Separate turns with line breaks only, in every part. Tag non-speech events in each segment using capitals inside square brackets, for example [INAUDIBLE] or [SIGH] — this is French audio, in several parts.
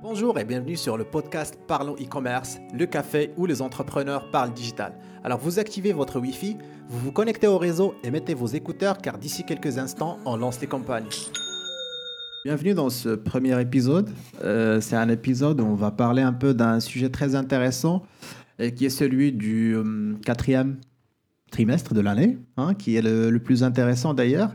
Bonjour et bienvenue sur le podcast Parlons e-commerce, le café où les entrepreneurs parlent digital. Alors vous activez votre Wi-Fi, vous vous connectez au réseau et mettez vos écouteurs car d'ici quelques instants, on lance les campagnes. Bienvenue dans ce premier épisode. Euh, c'est un épisode où on va parler un peu d'un sujet très intéressant qui est celui du euh, quatrième trimestre de l'année, hein, qui est le, plus intéressant d'ailleurs.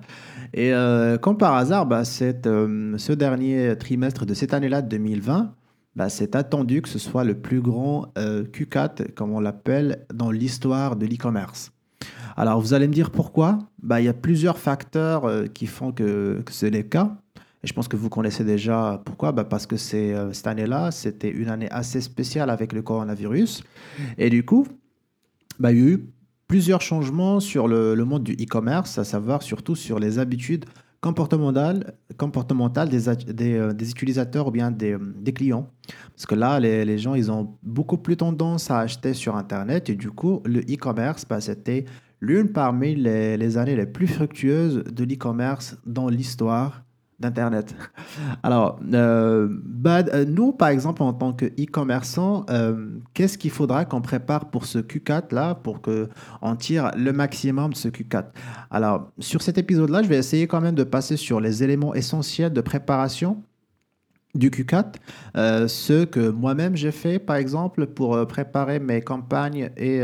Et euh, comme par hasard, bah, euh, ce dernier trimestre de cette année-là, 2020, bah, c'est attendu que ce soit le plus grand euh, Q4, comme on l'appelle, dans l'histoire de l'e-commerce. Alors, vous allez me dire pourquoi? Bah, Il y a plusieurs facteurs qui font que, que c'est le cas. Et je pense que vous connaissez déjà pourquoi. Parce que cette année-là, c'était une année assez spéciale avec le coronavirus. Et du coup, il y a eu plusieurs changements sur le, monde du e-commerce, à savoir surtout sur les habitudes comportementales, euh, des utilisateurs ou bien des, euh, clients. Parce que là, les, gens, ils ont beaucoup plus tendance à acheter sur Internet et du coup, le e-commerce, bah, c'était l'une parmi les années les plus fructueuses de l'e-commerce dans l'histoire d'Internet. Alors, euh, euh, nous, par exemple, en tant que e-commerçants, euh, qu'est-ce qu'il faudra qu'on prépare pour ce Q4-là, pour qu'on tire le maximum de ce Q4 Alors, sur cet épisode-là, je vais essayer quand même de passer sur les éléments essentiels de préparation du Q4, euh, ce que moi-même j'ai fait, par exemple, pour préparer mes campagnes et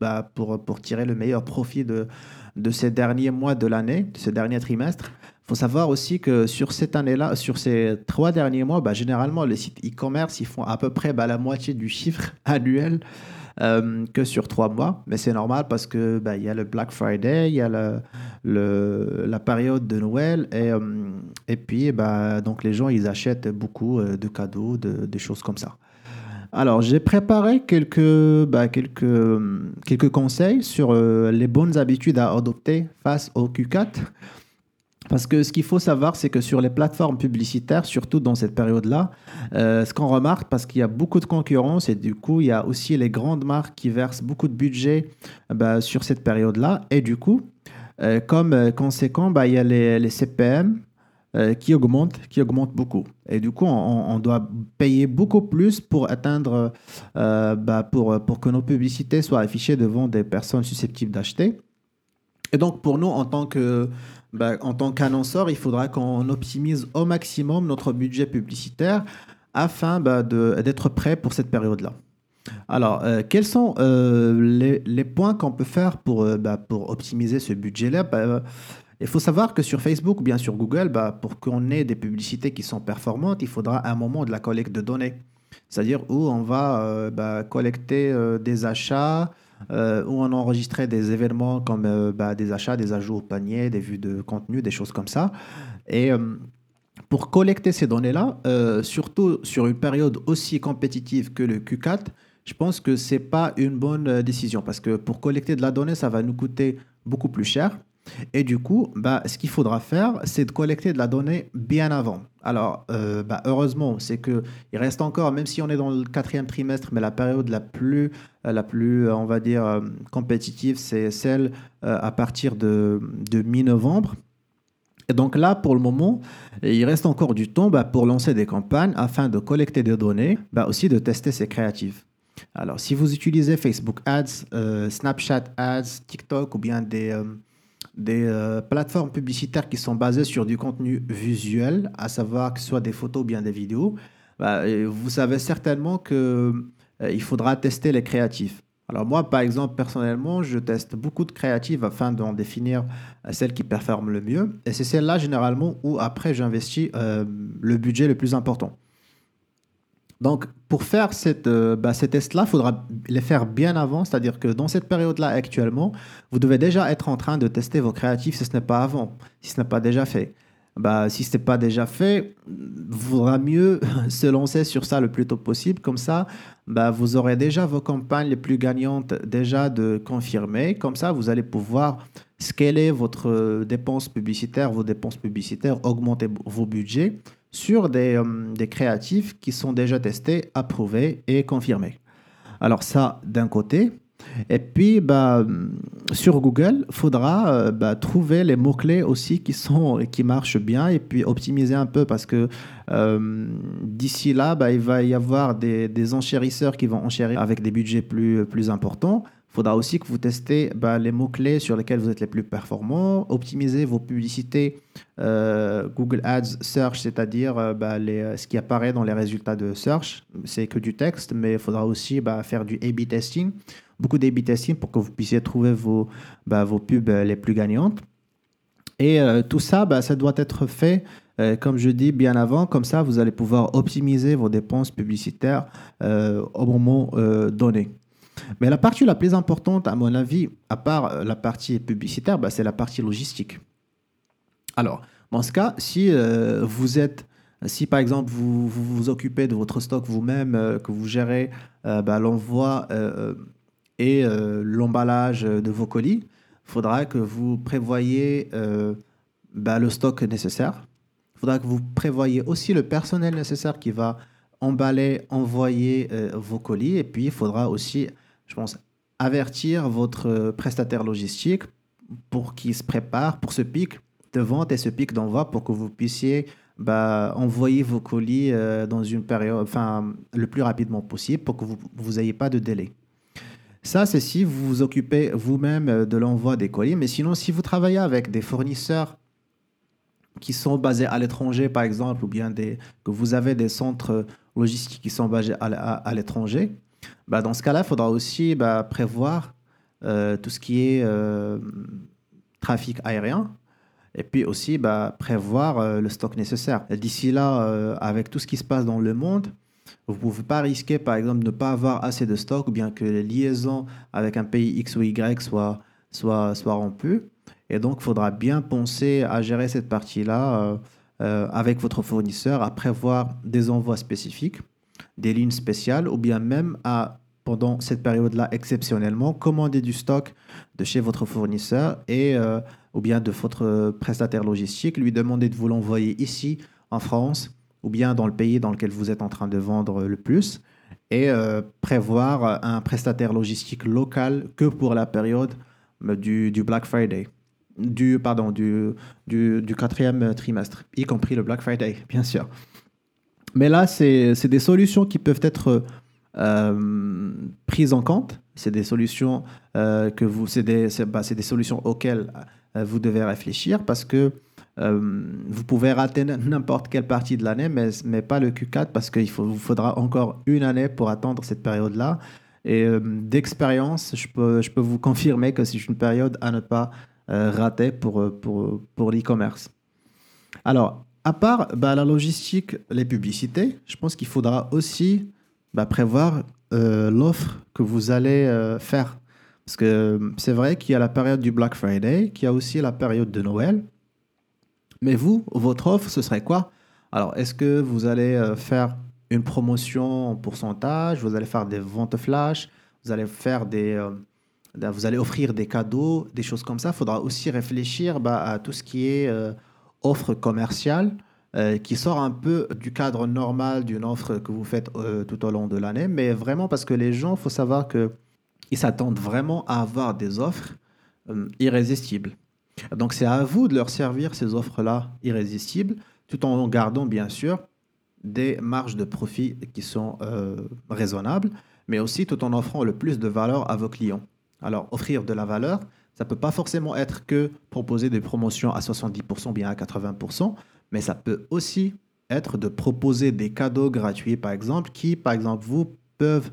bah, pour, pour tirer le meilleur profit de, de ces derniers mois de l'année, de ce dernier trimestre. Il faut savoir aussi que sur cette année-là, sur ces trois derniers mois, bah, généralement, les sites e-commerce, ils font à peu près bah, la moitié du chiffre [LAUGHS] annuel euh, que sur trois mois. Mais c'est normal parce que bah, y a le Black Friday, il y a la période de Noël et, euh, et puis bah, donc les gens, ils achètent beaucoup euh, de cadeaux, de- des choses comme ça. Alors, j'ai préparé quelques, quelques, quelques conseils sur les bonnes habitudes à adopter face au Q4. Parce que ce qu'il faut savoir, c'est que sur les plateformes publicitaires, surtout dans cette période-là, euh, ce qu'on remarque, parce qu'il y a beaucoup de concurrence et du coup, il y a aussi les grandes marques qui versent beaucoup de budget euh, bah, sur cette période-là. Et du coup, euh, comme conséquent, bah, il y a les, CPM qui augmentent, qui augmentent beaucoup. Et du coup, on, doit payer beaucoup plus pour atteindre, bah, pour que nos publicités soient affichées devant des personnes susceptibles d'acheter. Et donc, pour nous, en tant que, bah, en tant qu'annonceur, il faudra qu'on optimise au maximum notre budget publicitaire afin bah, d'être prêt pour cette période-là. Alors, euh, quels sont euh, les, points qu'on peut faire pour, euh, bah, optimiser ce budget-là? Il faut savoir que sur Facebook ou bien sur Google, pour qu'on ait des publicités qui sont performantes, il faudra un moment de la collecte de données. C'est-à-dire où on va collecter des achats, euh, où on enregistrait des événements comme euh, bah, des achats, des ajouts au panier, des vues de contenu, des choses comme ça. Et euh, pour collecter ces données-là, surtout sur une période aussi compétitive que le Q4, je pense que ce n'est pas une bonne décision parce que pour collecter de la donnée, ça va nous coûter beaucoup plus cher. Et du coup, bah, ce qu'il faudra faire, c'est de collecter de la donnée bien avant. Alors, euh, bah, heureusement, c'est que il reste encore, même si on est dans le quatrième trimestre, mais la période la plus, la plus, euh, on va dire, euh, compétitive, c'est celle à partir de, de mi-novembre. Et donc là, pour le moment, il reste encore du temps bah, pour lancer des campagnes afin de collecter des données, bah, aussi de tester ces créatives. Alors, si vous utilisez Facebook Ads, Snapchat Ads, TikTok ou bien des, des euh, plateformes publicitaires qui sont basées sur du contenu visuel, à savoir que ce soit des photos ou bien des vidéos, bah, vous savez certainement qu'il faudra tester les créatifs. Alors moi, par exemple, personnellement, je teste beaucoup de créatives afin d'en définir euh, celles qui performent le mieux. Et c'est celle-là, généralement, où après, j'investis euh, le budget le plus important. Donc, pour faire cette, euh, bah, ces tests-là, il faudra les faire bien avant. C'est-à-dire que dans cette période-là, actuellement, vous devez déjà être en train de tester vos créatifs si ce n'est pas avant, si ce n'est pas déjà fait. Bah, si ce n'est pas déjà fait, il vaudra mieux [LAUGHS] se lancer sur ça le plus tôt possible. Comme ça, bah, vous aurez déjà vos campagnes les plus gagnantes déjà de confirmer. Comme ça, vous allez pouvoir scaler votre euh, dépense publicitaire, vos dépenses publicitaires, augmenter vos budgets sur des, euh, des créatifs qui sont déjà testés, approuvés et confirmés. Alors ça, d'un côté. Et puis, bah, sur Google, il faudra euh, bah, trouver les mots-clés aussi qui, sont, qui marchent bien et puis optimiser un peu parce que euh, d'ici là, bah, il va y avoir des, des, enchérisseurs qui vont enchérir avec des budgets plus, plus importants. Faudra aussi que vous testez bah, les mots-clés sur lesquels vous êtes les plus performants, optimiser vos publicités euh, Google Ads Search, c'est-à-dire bah, ce qui apparaît dans les résultats de Search. C'est que du texte, mais il faudra aussi bah, faire du A-B testing beaucoup d'A-B testing pour que vous puissiez trouver vos, vos pubs euh, les plus gagnantes. Et euh, tout ça, ça doit être fait, euh, comme je dis, bien avant. Comme ça, vous allez pouvoir optimiser vos dépenses publicitaires au moment donné. Mais la partie la plus importante, à mon avis, à part la partie publicitaire, bah, c'est la partie logistique. Alors, dans ce cas, si vous êtes si par exemple vous, vous, occupez de votre stock vous-même, que vous gérez l'envoi et euh, l'emballage de vos colis, il faudra que vous prévoyez euh, bah, le stock nécessaire. Il faudra que vous prévoyez aussi le personnel nécessaire qui va emballer, envoyer euh, vos colis. Et puis, il faudra aussi, je pense, avertir votre prestataire logistique pour qu'il se prépare pour ce pic de vente et ce pic d'envoi pour que vous puissiez bah, envoyer vos colis dans une période, enfin, le plus rapidement possible pour que vous n'ayez pas de délai. Ça, c'est si vous vous occupez vous-même euh, de l'envoi des colis. Mais sinon, si vous travaillez avec des fournisseurs qui sont basés à l'étranger, par exemple, ou bien des, que vous avez des centres logistiques qui sont basés à, l'étranger, bah dans ce cas-là, il faudra aussi bah, prévoir euh, tout ce qui est euh, trafic aérien et puis aussi bah, prévoir le stock nécessaire. D'ici là, avec tout ce qui se passe dans le monde, vous ne pouvez pas risquer, par exemple, de ne pas avoir assez de stock ou bien que les liaisons avec un pays X ou Y soient, rompues. Et donc, il faudra bien penser à gérer cette partie-là euh, euh, avec votre fournisseur, à prévoir des envois spécifiques, des lignes spéciales, ou bien même à, pendant cette période-là, exceptionnellement, commander du stock de chez votre fournisseur et, euh, ou bien de votre prestataire logistique, lui demander de vous l'envoyer ici en France ou bien dans le pays dans lequel vous êtes en train de vendre le plus, et euh, prévoir un prestataire logistique local que pour la période euh, du, Black Friday, du, pardon, du, du, quatrième trimestre, y compris le Black Friday, [LAUGHS] bien sûr. Mais là, c'est des solutions qui peuvent être euh, prises en compte. C'est des solutions que vous, c'est des, bah, des, solutions auxquelles vous devez réfléchir parce que euh, vous pouvez rater n'importe quelle partie de l'année, mais, mais pas le Q4 parce qu'il vous faudra encore une année pour attendre cette période-là. Et euh, d'expérience, je peux, je peux vous confirmer que c'est une période à ne pas euh, rater pour, pour, pour l'e-commerce. Alors, à part bah, la logistique, les publicités, je pense qu'il faudra aussi bah, prévoir l'offre que vous allez faire. Parce que c'est vrai qu'il y a la période du Black Friday, qu'il y a aussi la période de Noël. Mais vous, votre offre, ce serait quoi? Alors, est-ce que vous allez euh, faire une promotion en pourcentage? Vous allez faire des ventes flash? Vous allez faire des... Euh, vous allez offrir des cadeaux, des choses comme ça? Il faudra aussi réfléchir bah, à tout ce qui est euh, offre commerciale, qui sort un peu du cadre normal d'une offre que vous faites tout au long de l'année, mais vraiment parce que les gens, il faut savoir qu'ils s'attendent vraiment à avoir des offres irrésistibles. Donc c'est à vous de leur servir ces offres-là irrésistibles, tout en gardant bien sûr des marges de profit qui sont euh, raisonnables, mais aussi tout en offrant le plus de valeur à vos clients. Alors offrir de la valeur, ça peut pas forcément être que proposer des promotions à 70%, bien à 80%, mais ça peut aussi être de proposer des cadeaux gratuits, par exemple, qui, par exemple, vous peuvent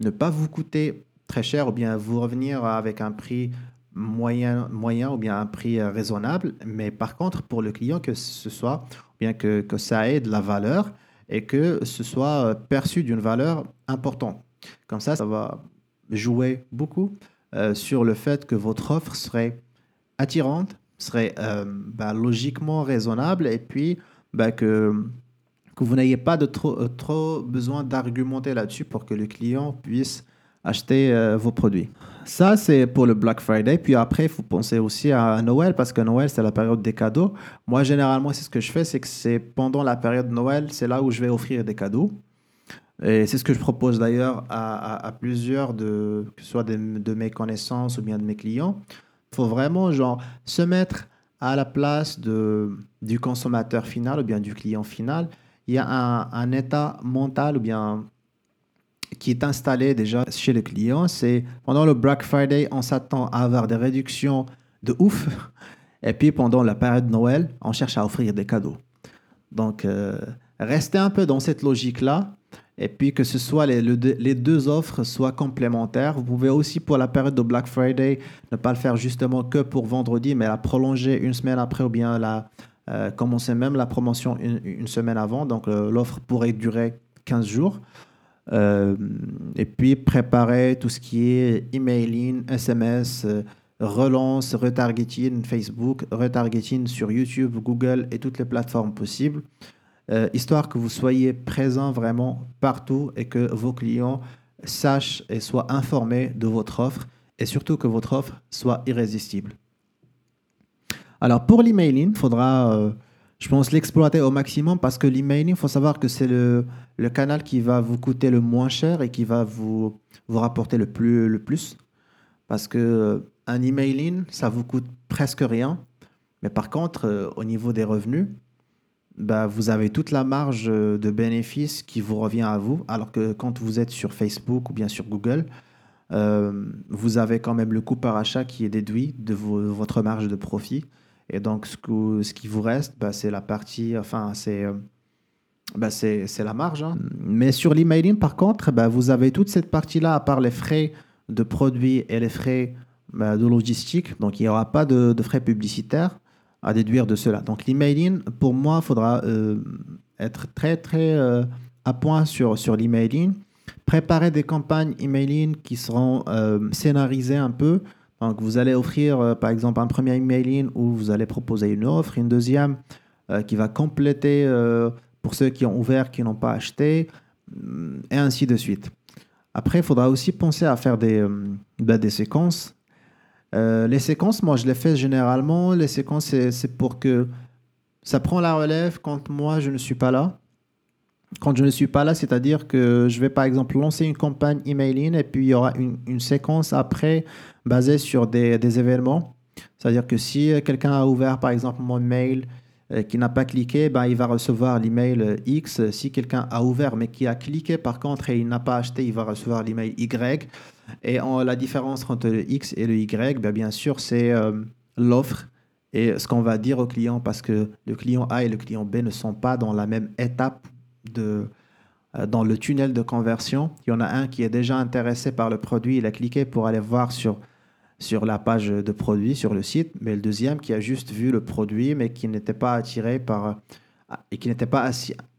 ne pas vous coûter très cher ou bien vous revenir avec un prix moyen, moyen ou bien un prix euh, raisonnable, mais par contre, pour le client, que ce soit, bien que, que ça ait de la valeur et que ce soit euh, perçu d'une valeur importante. Comme ça, ça va jouer beaucoup euh, sur le fait que votre offre serait attirante, serait bah, logiquement raisonnable et puis bah, que, que vous n'ayez pas de trop, trop besoin d'argumenter là-dessus pour que le client puisse acheter vos produits. Ça, c'est pour le Black Friday. Puis après, il faut penser aussi à Noël parce que Noël, c'est la période des cadeaux. Moi, généralement, c'est ce que je fais, c'est que c'est pendant la période de Noël, c'est là où je vais offrir des cadeaux. Et c'est ce que je propose d'ailleurs à, plusieurs, de, que ce soit de, mes connaissances ou bien de mes clients. Il faut vraiment genre, se mettre à la place de, du consommateur final ou bien du client final. Il y a un, un état mental ou bien qui est installé déjà chez le client. C'est pendant le Black Friday, on s'attend à avoir des réductions de ouf. [LAUGHS] Et puis pendant la période de Noël, on cherche à offrir des cadeaux. Donc, euh, restez un peu dans cette logique-là et puis que ce soit les, deux offres soient complémentaires. Vous pouvez aussi pour la période de Black Friday ne pas le faire justement que pour vendredi, mais la prolonger une semaine après ou bien la euh, commencer même la promotion une, semaine avant. Donc euh, l'offre pourrait durer 15 jours. Euh, et puis préparer tout ce qui est emailing, SMS, relance, retargeting Facebook, retargeting sur YouTube, Google et toutes les plateformes possibles. Euh, histoire que vous soyez présent vraiment partout et que vos clients sachent et soient informés de votre offre et surtout que votre offre soit irrésistible. Alors pour l'emailing, il faudra, euh, je pense, l'exploiter au maximum parce que l'emailing, il faut savoir que c'est le, le, canal qui va vous coûter le moins cher et qui va vous, vous rapporter le plus. Le plus parce que euh, emailing, ça vous coûte presque rien. Mais par contre, au niveau des revenus, bah, vous avez toute la marge euh, de bénéfices qui vous revient à vous, alors que quand vous êtes sur Facebook ou bien sur Google, euh, vous avez quand même le coût par achat qui est déduit de votre marge de profit. Et donc, ce, qui vous reste, bah, c'est la partie, enfin, c'est euh, bah, la marge. Hein. Mais sur l'emailing, par contre, bah, vous avez toute cette partie-là, à part les frais de produits et les frais bah, de logistique. Donc, il n'y aura pas de frais publicitaires à déduire de cela. Donc l'emailing, pour moi, il faudra euh, être très très euh, à point sur, sur l'emailing. Préparer des campagnes emailing qui seront euh, scénarisées un peu. Donc vous allez offrir par exemple un premier emailing où vous allez proposer une offre, une deuxième qui va compléter pour ceux qui ont ouvert, qui n'ont pas acheté, et ainsi de suite. Après, il faudra aussi penser à faire des, ben, des séquences euh, les séquences, moi, je les fais généralement. Les séquences, c'est pour que ça prend la relève quand moi, je ne suis pas là. Quand je ne suis pas là, c'est-à-dire que je vais par exemple lancer une campagne emailing et puis il y aura une, séquence après basée sur des, événements. C'est-à-dire que si quelqu'un a ouvert par exemple mon mail qui n'a pas cliqué, ben, il va recevoir l'email X. Si quelqu'un a ouvert mais qui a cliqué par contre et il n'a pas acheté, il va recevoir l'email Y. Et la différence entre le X et le Y, ben, bien sûr, c'est euh, l'offre et ce qu'on va dire au client parce que le client A et le client B ne sont pas dans la même étape de, euh, dans le tunnel de conversion. Il y en a un qui est déjà intéressé par le produit, il a cliqué pour aller voir sur sur la page de produit, sur le site, mais le deuxième qui a juste vu le produit, mais qui n'était pas attiré par et qui n'était pas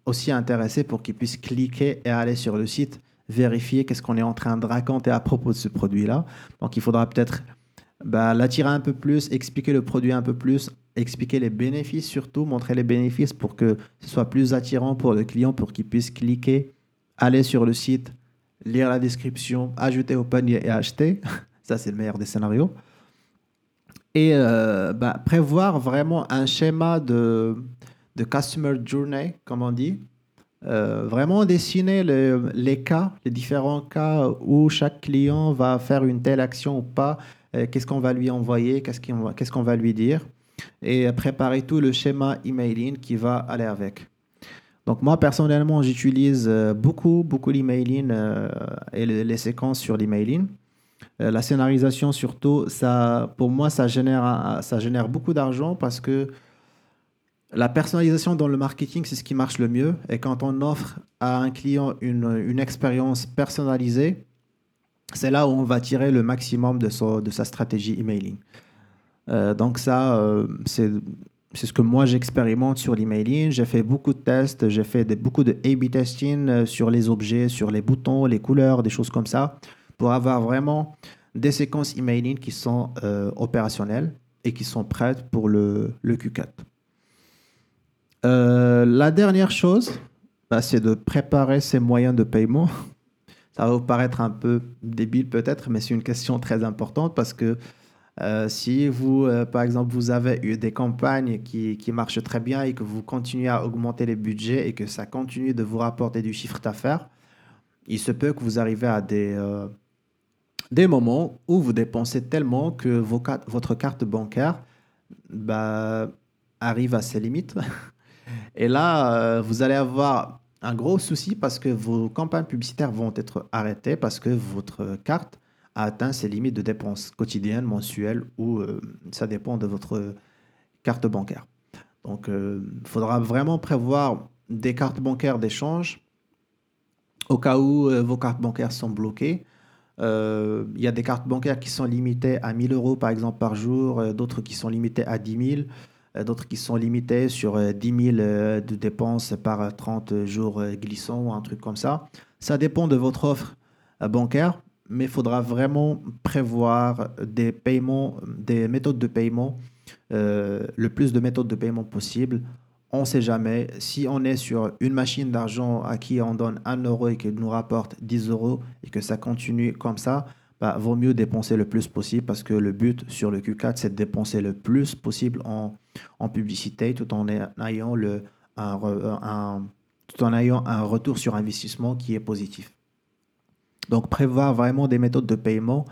aussi intéressé pour qu'il puisse cliquer et aller sur le site, vérifier qu'est-ce qu'on est en train de raconter à propos de ce produit-là. Donc il faudra peut-être bah, l'attirer un peu plus, expliquer le produit un peu plus, expliquer les bénéfices surtout, montrer les bénéfices pour que ce soit plus attirant pour le client, pour qu'il puisse cliquer, aller sur le site, lire la description, ajouter au panier et acheter. [LAUGHS] Ça, c'est le meilleur des scénarios. Et euh, bah, prévoir vraiment un schéma de, de customer journey, comme on dit. Euh, vraiment dessiner les cas, les différents cas où chaque client va faire une telle action ou pas, euh, qu'est-ce qu'on va lui envoyer, qu'est-ce qu'on qu'est-ce qu'on va lui dire, et préparer tout le schéma emailing qui va aller avec. Donc moi personnellement, j'utilise beaucoup, beaucoup l'emailing et les séquences sur l'emailing. Euh, la scénarisation, surtout, ça, pour moi, ça génère, ça génère beaucoup d'argent parce que la personnalisation dans le marketing, c'est ce qui marche le mieux. Et quand on offre à un client une, expérience personnalisée, c'est là où on va tirer le maximum de, sa stratégie emailing. Euh, donc ça, euh, c'est ce que moi j'expérimente sur l'emailing. J'ai fait beaucoup de tests, j'ai fait beaucoup de A-B testing sur les objets, sur les boutons, les couleurs, des choses comme ça pour avoir vraiment des séquences emailing qui sont euh, opérationnelles et qui sont prêtes pour le, le Q4. Euh, la dernière chose, bah, c'est de préparer ses moyens de paiement. [LAUGHS] Ça va vous paraître un peu débile peut-être, mais c'est une question très importante parce que euh, si vous, par exemple, vous avez eu des campagnes qui, qui, marchent très bien et que vous continuez à augmenter les budgets et que ça continue de vous rapporter du chiffre d'affaires, il se peut que vous arrivez à des, euh, des moments où vous dépensez tellement que votre carte bancaire bah, arrive à ses limites. [LAUGHS] Et là, euh, vous allez avoir un gros souci parce que vos campagnes publicitaires vont être arrêtées parce que votre carte a atteint ses limites de dépenses quotidiennes, mensuelles ou euh, ça dépend de votre carte bancaire. Donc, il faudra vraiment prévoir des cartes bancaires d'échange au cas où euh, vos cartes bancaires sont bloquées. Euh, il y a des cartes bancaires qui sont limitées à 1000 euros par exemple par jour, euh, d'autres qui sont limitées à 10 000, d'autres qui sont limitées sur 10 000 de dépenses par 30 jours glissants ou un truc comme ça. Ça dépend de votre offre bancaire, mais il faudra vraiment prévoir des paiements, des méthodes de paiement, le plus de méthodes de paiement possible on ne sait jamais. Si on est sur une machine d'argent à qui on donne 1 euro et qu'elle nous rapporte 10 euros et que ça continue comme ça, bah, vaut mieux dépenser le plus possible parce que le but sur le Q4, c'est de dépenser le plus possible en, publicité tout en ayant, le, un, tout en ayant un retour sur investissement qui est positif. Donc prévoir vraiment des méthodes de paiement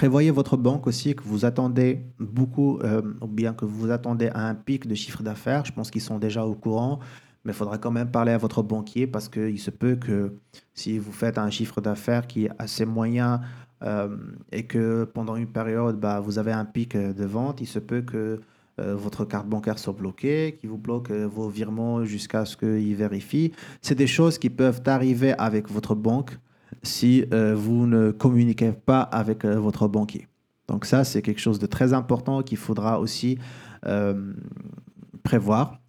Prévoyez votre banque aussi que vous attendez beaucoup, euh, ou bien que vous attendez à un pic de chiffre d'affaires. Je pense qu'ils sont déjà au courant, mais il faudra quand même parler à votre banquier parce qu'il se peut que si vous faites un chiffre d'affaires qui est assez moyen euh, et que pendant une période, bah, vous avez un pic de vente, il se peut que euh, votre carte bancaire soit bloquée, qu'il vous bloque vos virements jusqu'à ce qu'il vérifie. C'est des choses qui peuvent arriver avec votre banque si euh, vous ne communiquez pas avec euh, votre banquier. Donc ça, c'est quelque chose de très important qu'il faudra aussi euh, prévoir,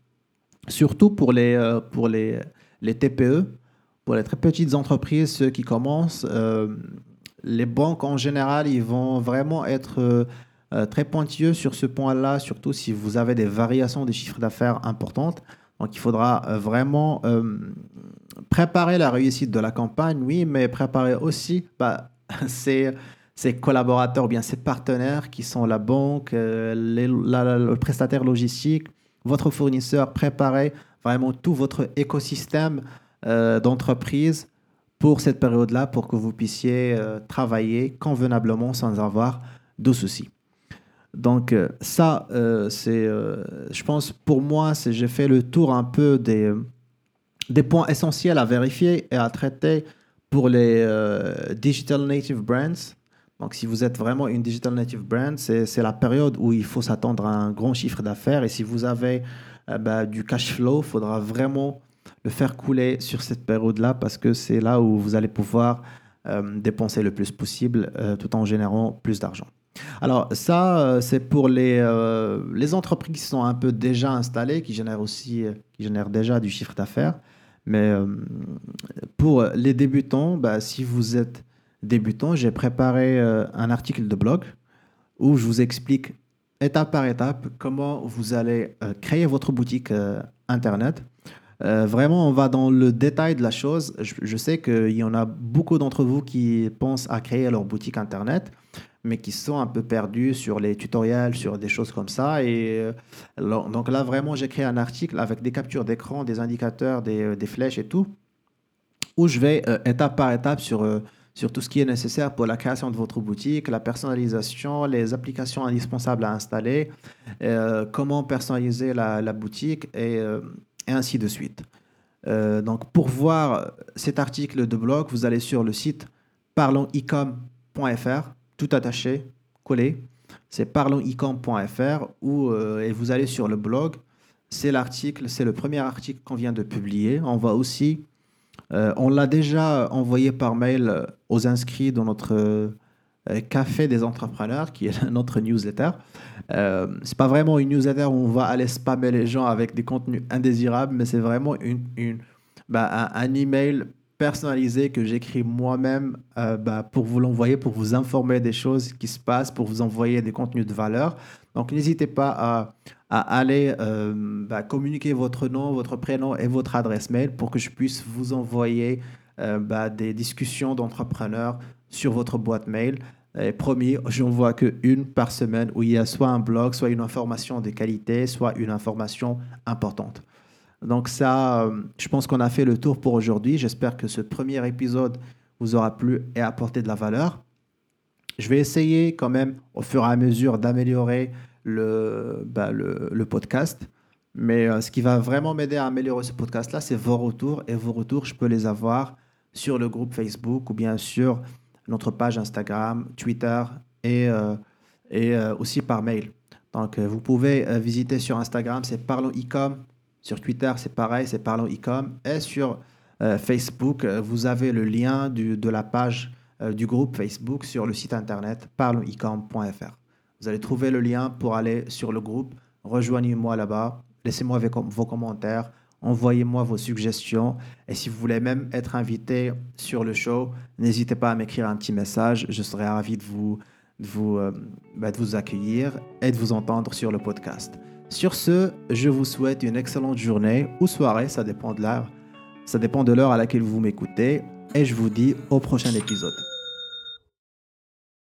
surtout pour les, pour les, les TPE, pour les très petites entreprises, ceux qui commencent. Les banques, en général, ils vont vraiment être très pointilleux sur ce point-là, surtout si vous avez des variations des chiffres d'affaires importantes. Donc il faudra vraiment préparer la réussite de la campagne, oui, mais préparer aussi bah, [LAUGHS] ses, collaborateurs, bien ses partenaires qui sont la banque, euh, le prestataire logistique, votre fournisseur, préparer vraiment tout votre écosystème euh, d'entreprise pour cette période-là, pour que vous puissiez euh, travailler convenablement sans avoir de soucis. Donc ça, c'est, je pense, pour moi, c'est j'ai fait le tour un peu des des points essentiels à vérifier et à traiter pour les euh, digital native brands. Donc, si vous êtes vraiment une digital native brand, c'est la période où il faut s'attendre à un grand chiffre d'affaires. Et si vous avez euh, bah, du cash flow, il faudra vraiment le faire couler sur cette période-là parce que c'est là où vous allez pouvoir euh, dépenser le plus possible tout en générant plus d'argent. Alors ça, c'est pour les, les entreprises qui sont un peu déjà installées, qui génèrent aussi, qui génèrent déjà du chiffre d'affaires. Mais euh, pour les débutants, bah, si vous êtes débutant, j'ai préparé euh, un article de blog où je vous explique étape par étape comment vous allez euh, créer votre boutique Internet. Vraiment, on va dans le détail de la chose. je sais qu'il y en a beaucoup d'entre vous qui pensent à créer leur boutique Internet mais qui sont un peu perdus sur les tutoriels, sur des choses comme ça. Et euh, donc là, vraiment, j'ai créé un article avec des captures d'écran, des indicateurs, des, euh, flèches et tout, où je vais euh, étape par étape sur, sur tout ce qui est nécessaire pour la création de votre boutique, la personnalisation, les applications indispensables à installer, comment personnaliser la boutique et, et, ainsi de suite. donc pour voir cet article de blog, vous allez sur le site parlonsecom.fr tout attaché, collé. C'est parlonsecom.fr ou euh, et vous allez sur le blog. C'est l'article, c'est le premier article qu'on vient de publier. On va aussi, euh, on l'a déjà envoyé par mail aux inscrits dans notre euh, café des entrepreneurs, qui est [LAUGHS] notre newsletter. Euh, c'est pas vraiment une newsletter où on va aller spammer les gens avec des contenus indésirables, mais c'est vraiment une, bah, un, un, email personnalisé que j'écris moi-même euh, bah, pour vous l'envoyer, pour vous informer des choses qui se passent, pour vous envoyer des contenus de valeur. Donc n'hésitez pas à, aller euh, bah, communiquer votre nom, votre prénom et votre adresse mail pour que je puisse vous envoyer euh, bah, des discussions d'entrepreneurs sur votre boîte mail. Et promis, je n'envoie qu'une par semaine où il y a soit un blog, soit une information de qualité, soit une information importante. Donc ça, euh, je pense qu'on a fait le tour pour aujourd'hui. J'espère que ce premier épisode vous aura plu et apporté de la valeur. Je vais essayer quand même au fur et à mesure d'améliorer le, bah, le, podcast. Mais euh, ce qui va vraiment m'aider à améliorer ce podcast-là, c'est vos retours. Et vos retours, je peux les avoir sur le groupe Facebook ou bien sur notre page Instagram, Twitter et, euh, et aussi par mail. Donc, vous pouvez visiter sur Instagram, c'est Parlons Ecom sur Twitter, c'est pareil, c'est Parlons Ecom. Et sur euh, Facebook, euh, vous avez le lien de la page euh, du groupe Facebook sur le site internet parlonsecom.fr. Vous allez trouver le lien pour aller sur le groupe. Rejoignez-moi là-bas. Laissez-moi vos commentaires. Envoyez-moi vos suggestions. Et si vous voulez même être invité sur le show, n'hésitez pas à m'écrire un petit message. Je serai ravi de vous, vous, bah, de vous accueillir et de vous entendre sur le podcast. Sur ce, je vous souhaite une excellente journée ou soirée, ça dépend de l'heure. Ça dépend de l'heure à laquelle vous m'écoutez. Et je vous dis au prochain épisode.